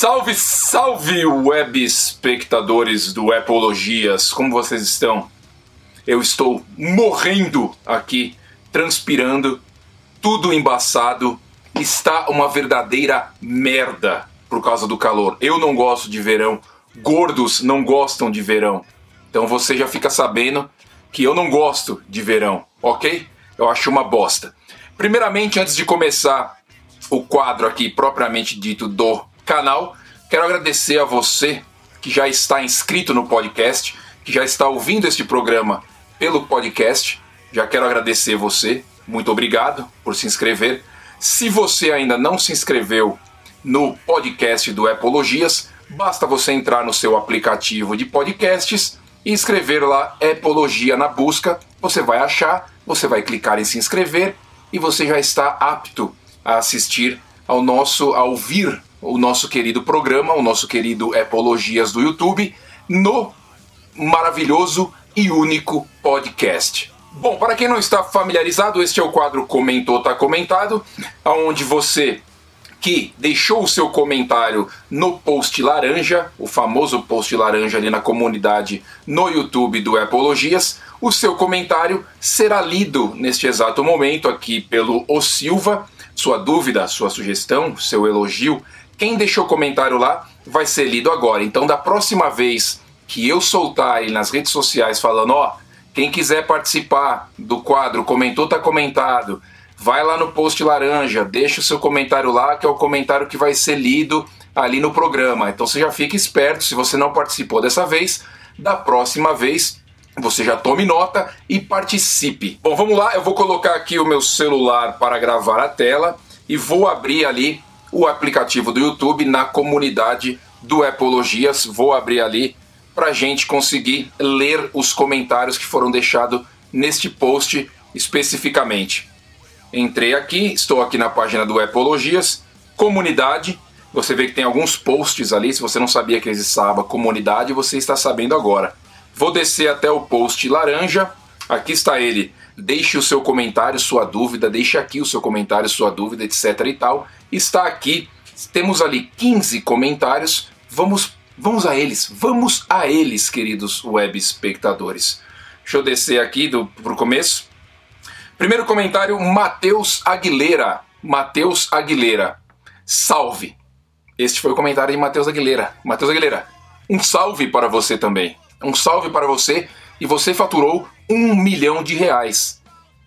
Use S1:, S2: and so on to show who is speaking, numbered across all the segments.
S1: Salve, salve, web espectadores do Epologias, como vocês estão? Eu estou morrendo aqui, transpirando, tudo embaçado, está uma verdadeira merda por causa do calor. Eu não gosto de verão, gordos não gostam de verão. Então você já fica sabendo que eu não gosto de verão, ok? Eu acho uma bosta. Primeiramente, antes de começar o quadro aqui propriamente dito do canal. Quero agradecer a você que já está inscrito no podcast, que já está ouvindo este programa pelo podcast. Já quero agradecer você. Muito obrigado por se inscrever. Se você ainda não se inscreveu no podcast do Epologias, basta você entrar no seu aplicativo de podcasts e escrever lá Epologia na busca. Você vai achar, você vai clicar em se inscrever e você já está apto a assistir ao nosso, a ouvir o nosso querido programa, o nosso querido Epologias do YouTube, no maravilhoso e único podcast. Bom, para quem não está familiarizado, este é o quadro Comentou Tá Comentado, onde você que deixou o seu comentário no post laranja, o famoso post laranja ali na comunidade no YouTube do Epologias, o seu comentário será lido neste exato momento aqui pelo O Silva. Sua dúvida, sua sugestão, seu elogio quem deixou comentário lá vai ser lido agora. Então, da próxima vez que eu soltar ele nas redes sociais falando, ó, quem quiser participar do quadro, comentou, tá comentado, vai lá no post laranja, deixa o seu comentário lá, que é o comentário que vai ser lido ali no programa. Então você já fica esperto, se você não participou dessa vez, da próxima vez você já tome nota e participe. Bom, vamos lá, eu vou colocar aqui o meu celular para gravar a tela e vou abrir ali o aplicativo do YouTube na comunidade do Epologias. Vou abrir ali para a gente conseguir ler os comentários que foram deixados neste post especificamente. Entrei aqui, estou aqui na página do Epologias, comunidade. Você vê que tem alguns posts ali. Se você não sabia que existava comunidade, você está sabendo agora. Vou descer até o post laranja. Aqui está ele. Deixe o seu comentário, sua dúvida, deixe aqui o seu comentário, sua dúvida, etc e tal está aqui. Temos ali 15 comentários. Vamos, vamos a eles. Vamos a eles, queridos web espectadores. Deixa eu descer aqui do pro começo. Primeiro comentário, Matheus Aguilera. Matheus Aguilera. Salve. Este foi o comentário de Matheus Aguilera. Matheus Aguilera, um salve para você também. Um salve para você e você faturou um milhão de reais.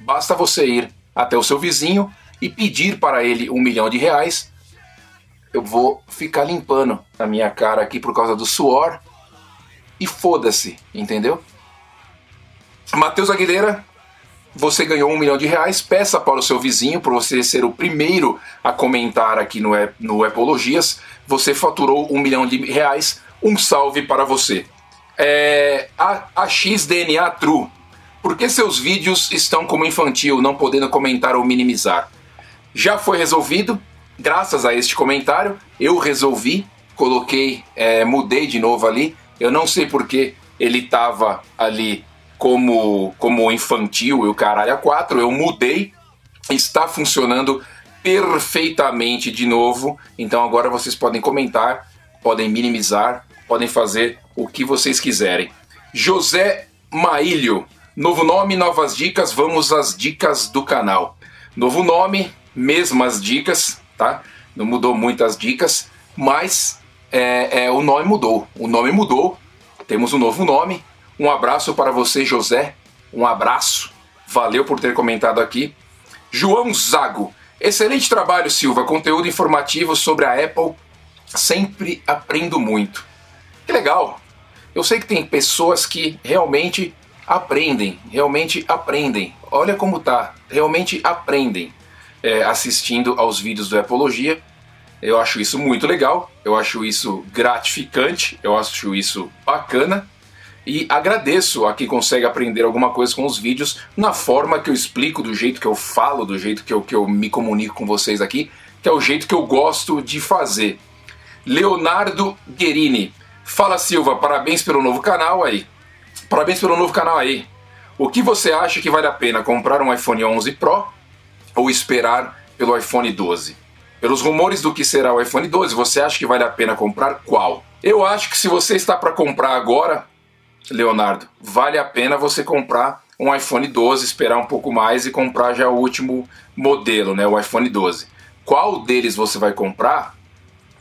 S1: Basta você ir até o seu vizinho e pedir para ele um milhão de reais, eu vou ficar limpando a minha cara aqui por causa do suor e foda-se, entendeu? Matheus Aguilera, você ganhou um milhão de reais, peça para o seu vizinho, para você ser o primeiro a comentar aqui no, no Epologias, você faturou um milhão de reais, um salve para você. É, a, a XDNA True, por que seus vídeos estão como infantil, não podendo comentar ou minimizar? já foi resolvido. Graças a este comentário, eu resolvi, coloquei, é, mudei de novo ali. Eu não sei porque ele estava ali como, como infantil e o caralho a quatro. Eu mudei, está funcionando perfeitamente de novo. Então agora vocês podem comentar, podem minimizar, podem fazer o que vocês quiserem. José Maílio, novo nome, novas dicas, vamos às dicas do canal. Novo nome, mesmas dicas, tá? Não mudou muitas dicas, mas é, é, o nome mudou. O nome mudou, temos um novo nome. Um abraço para você, José. Um abraço. Valeu por ter comentado aqui. João Zago. Excelente trabalho, Silva. Conteúdo informativo sobre a Apple. Sempre aprendo muito. Que legal. Eu sei que tem pessoas que realmente aprendem, realmente aprendem. Olha como tá, realmente aprendem é, assistindo aos vídeos do Epologia. Eu acho isso muito legal, eu acho isso gratificante, eu acho isso bacana e agradeço a quem consegue aprender alguma coisa com os vídeos na forma que eu explico, do jeito que eu falo, do jeito que eu, que eu me comunico com vocês aqui, que é o jeito que eu gosto de fazer. Leonardo Guerini. Fala Silva, parabéns pelo novo canal aí. Parabéns pelo novo canal aí. O que você acha que vale a pena comprar um iPhone 11 Pro ou esperar pelo iPhone 12? Pelos rumores do que será o iPhone 12, você acha que vale a pena comprar qual? Eu acho que se você está para comprar agora, Leonardo, vale a pena você comprar um iPhone 12, esperar um pouco mais e comprar já o último modelo, né, o iPhone 12. Qual deles você vai comprar?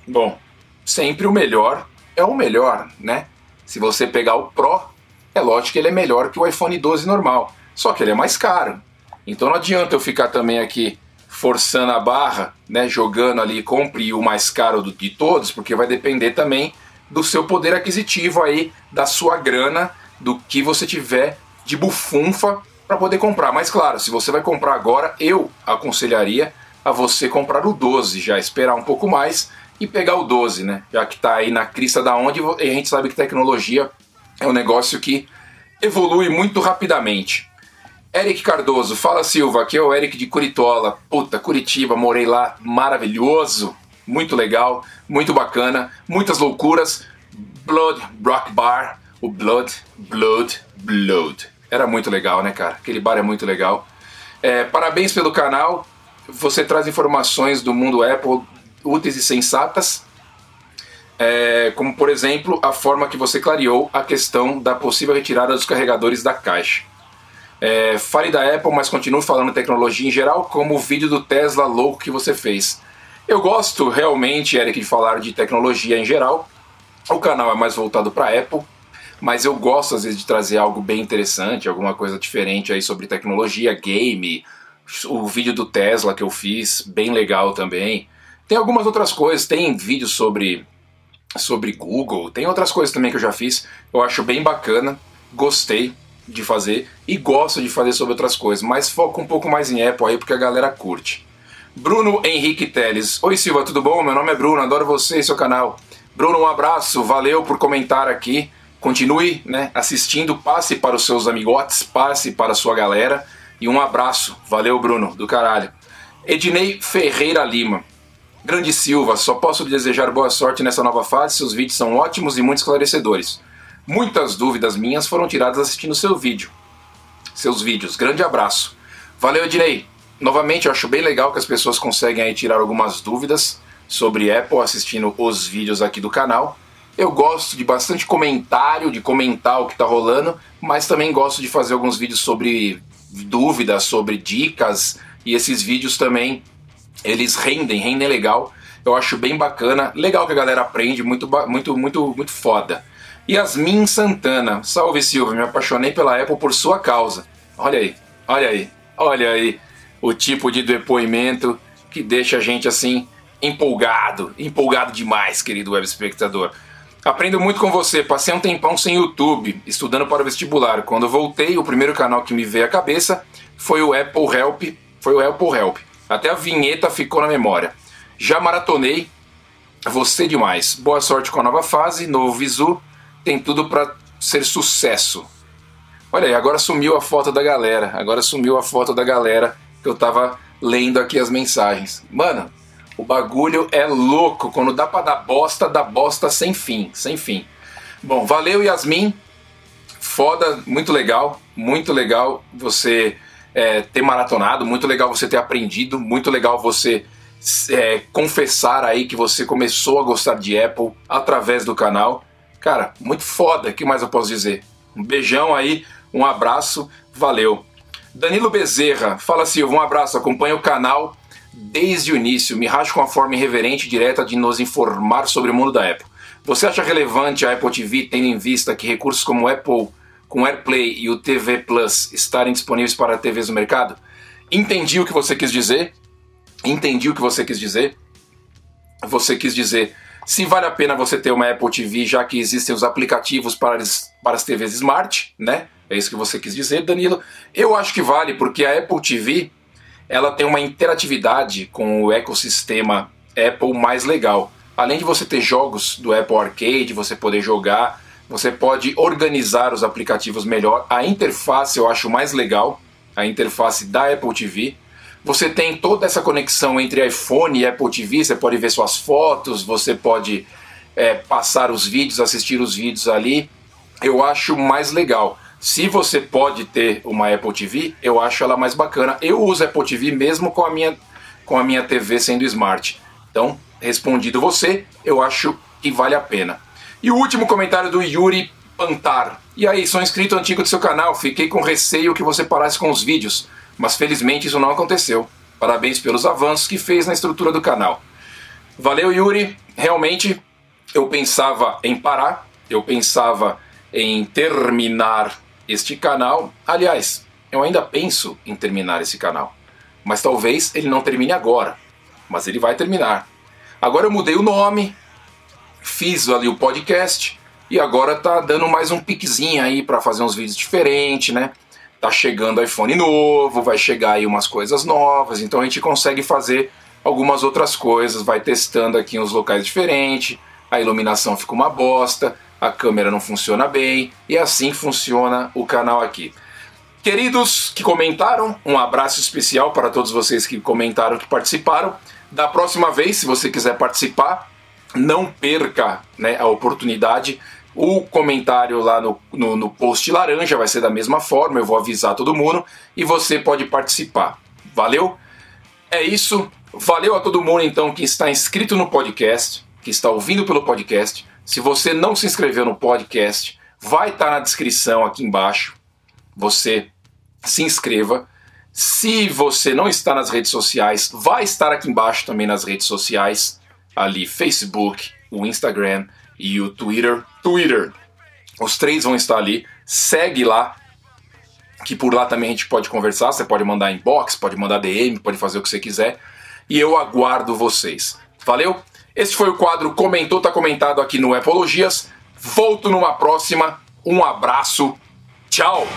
S1: Bom, sempre o melhor é o melhor, né? Se você pegar o Pro, é lógico que ele é melhor que o iPhone 12 normal, só que ele é mais caro. Então não adianta eu ficar também aqui forçando a barra, né, jogando ali, compre o mais caro do, de todos, porque vai depender também do seu poder aquisitivo aí, da sua grana, do que você tiver de bufunfa para poder comprar. Mas claro, se você vai comprar agora, eu aconselharia a você comprar o 12, já esperar um pouco mais e pegar o 12, né? Já que está aí na crista da onde e a gente sabe que tecnologia é um negócio que evolui muito rapidamente. Eric Cardoso, fala Silva, aqui é o Eric de Curitola. Puta, Curitiba, morei lá, maravilhoso, muito legal, muito bacana, muitas loucuras. Blood Rock Bar, o Blood, Blood, Blood. Era muito legal, né, cara? Aquele bar é muito legal. É, parabéns pelo canal. Você traz informações do mundo Apple úteis e sensatas. É, como, por exemplo, a forma que você clareou a questão da possível retirada dos carregadores da caixa. É, fale da Apple, mas continue falando tecnologia em geral, como o vídeo do Tesla louco que você fez. Eu gosto realmente, Eric, de falar de tecnologia em geral. O canal é mais voltado para Apple, mas eu gosto às vezes de trazer algo bem interessante, alguma coisa diferente aí sobre tecnologia, game, o vídeo do Tesla que eu fiz, bem legal também. Tem algumas outras coisas, tem vídeos sobre sobre Google, tem outras coisas também que eu já fiz. Eu acho bem bacana, gostei de fazer e gosto de fazer sobre outras coisas, mas foco um pouco mais em Apple aí porque a galera curte. Bruno Henrique Teles. Oi Silva, tudo bom? Meu nome é Bruno, adoro você e seu canal. Bruno, um abraço, valeu por comentar aqui. Continue né, assistindo, passe para os seus amigotes, passe para a sua galera. E um abraço. Valeu, Bruno, do caralho. Ednei Ferreira Lima. Grande Silva, só posso lhe desejar boa sorte nessa nova fase. Seus vídeos são ótimos e muito esclarecedores. Muitas dúvidas minhas foram tiradas assistindo seu vídeo. Seus vídeos. Grande abraço. Valeu, Ednei. Novamente, eu acho bem legal que as pessoas conseguem aí tirar algumas dúvidas sobre Apple assistindo os vídeos aqui do canal. Eu gosto de bastante comentário, de comentar o que está rolando, mas também gosto de fazer alguns vídeos sobre dúvidas, sobre dicas, e esses vídeos também eles rendem, rendem legal. Eu acho bem bacana, legal que a galera aprende, muito muito muito muito foda. Yasmin Santana, salve Silva, me apaixonei pela Apple por sua causa. Olha aí, olha aí, olha aí o tipo de depoimento que deixa a gente assim empolgado, empolgado demais, querido web espectador. Aprendo muito com você. Passei um tempão sem YouTube, estudando para o vestibular. Quando voltei, o primeiro canal que me veio à cabeça foi o Apple Help. Foi o Apple Help. Até a vinheta ficou na memória. Já maratonei. Você demais. Boa sorte com a nova fase, novo visu. Tem tudo para ser sucesso. Olha aí, agora sumiu a foto da galera. Agora sumiu a foto da galera que eu tava lendo aqui as mensagens. Mano, o bagulho é louco. Quando dá pra dar bosta, dá bosta sem fim, sem fim. Bom, valeu Yasmin. Foda, muito legal, muito legal você é, ter maratonado, muito legal você ter aprendido, muito legal você é, confessar aí que você começou a gostar de Apple através do canal. Cara, muito foda, o que mais eu posso dizer? Um beijão aí, um abraço, valeu. Danilo Bezerra, fala Silva, um abraço, acompanha o canal desde o início, me racho com a forma irreverente e direta de nos informar sobre o mundo da Apple. Você acha relevante a Apple TV tendo em vista que recursos como Apple com AirPlay e o TV Plus estarem disponíveis para TVs no mercado? Entendi o que você quis dizer. Entendi o que você quis dizer. Você quis dizer se vale a pena você ter uma Apple TV, já que existem os aplicativos para as, para as TVs Smart, né? É isso que você quis dizer, Danilo. Eu acho que vale, porque a Apple TV ela tem uma interatividade com o ecossistema Apple mais legal. Além de você ter jogos do Apple Arcade, você poder jogar, você pode organizar os aplicativos melhor. A interface eu acho mais legal, a interface da Apple TV. Você tem toda essa conexão entre iPhone e Apple TV, você pode ver suas fotos, você pode é, passar os vídeos, assistir os vídeos ali. Eu acho mais legal. Se você pode ter uma Apple TV, eu acho ela mais bacana. Eu uso Apple TV mesmo com a minha, com a minha TV sendo smart. Então, respondido você, eu acho que vale a pena. E o último comentário do Yuri Pantar. E aí, sou inscrito antigo do seu canal, fiquei com receio que você parasse com os vídeos, mas felizmente isso não aconteceu. Parabéns pelos avanços que fez na estrutura do canal. Valeu, Yuri. Realmente, eu pensava em parar, eu pensava em terminar este canal. Aliás, eu ainda penso em terminar esse canal, mas talvez ele não termine agora, mas ele vai terminar. Agora eu mudei o nome, fiz ali o podcast e agora tá dando mais um piquezinho aí para fazer uns vídeos diferentes, né? Tá chegando iPhone novo, vai chegar aí umas coisas novas, então a gente consegue fazer algumas outras coisas, vai testando aqui uns locais diferentes, a iluminação fica uma bosta, a câmera não funciona bem e assim funciona o canal aqui. Queridos que comentaram, um abraço especial para todos vocês que comentaram, que participaram. Da próxima vez, se você quiser participar, não perca né, a oportunidade. O comentário lá no, no, no, post laranja vai ser da mesma forma, eu vou avisar todo mundo e você pode participar. Valeu? É isso. Valeu a todo mundo então que está inscrito no podcast, que está ouvindo pelo podcast. Se você não se inscreveu no podcast, vai estar na descrição aqui embaixo. Você se inscreva. Se você não está nas redes sociais, vai estar aqui embaixo também nas redes sociais ali Facebook, o Instagram e o Twitter. Twitter. Os três vão estar ali. Segue lá, que por lá também a gente pode conversar. Você pode mandar inbox, pode mandar DM, pode fazer o que você quiser. E eu aguardo vocês. Valeu? Esse foi o quadro Comentou, tá comentado aqui no Epologias. Volto numa próxima. Um abraço. Tchau!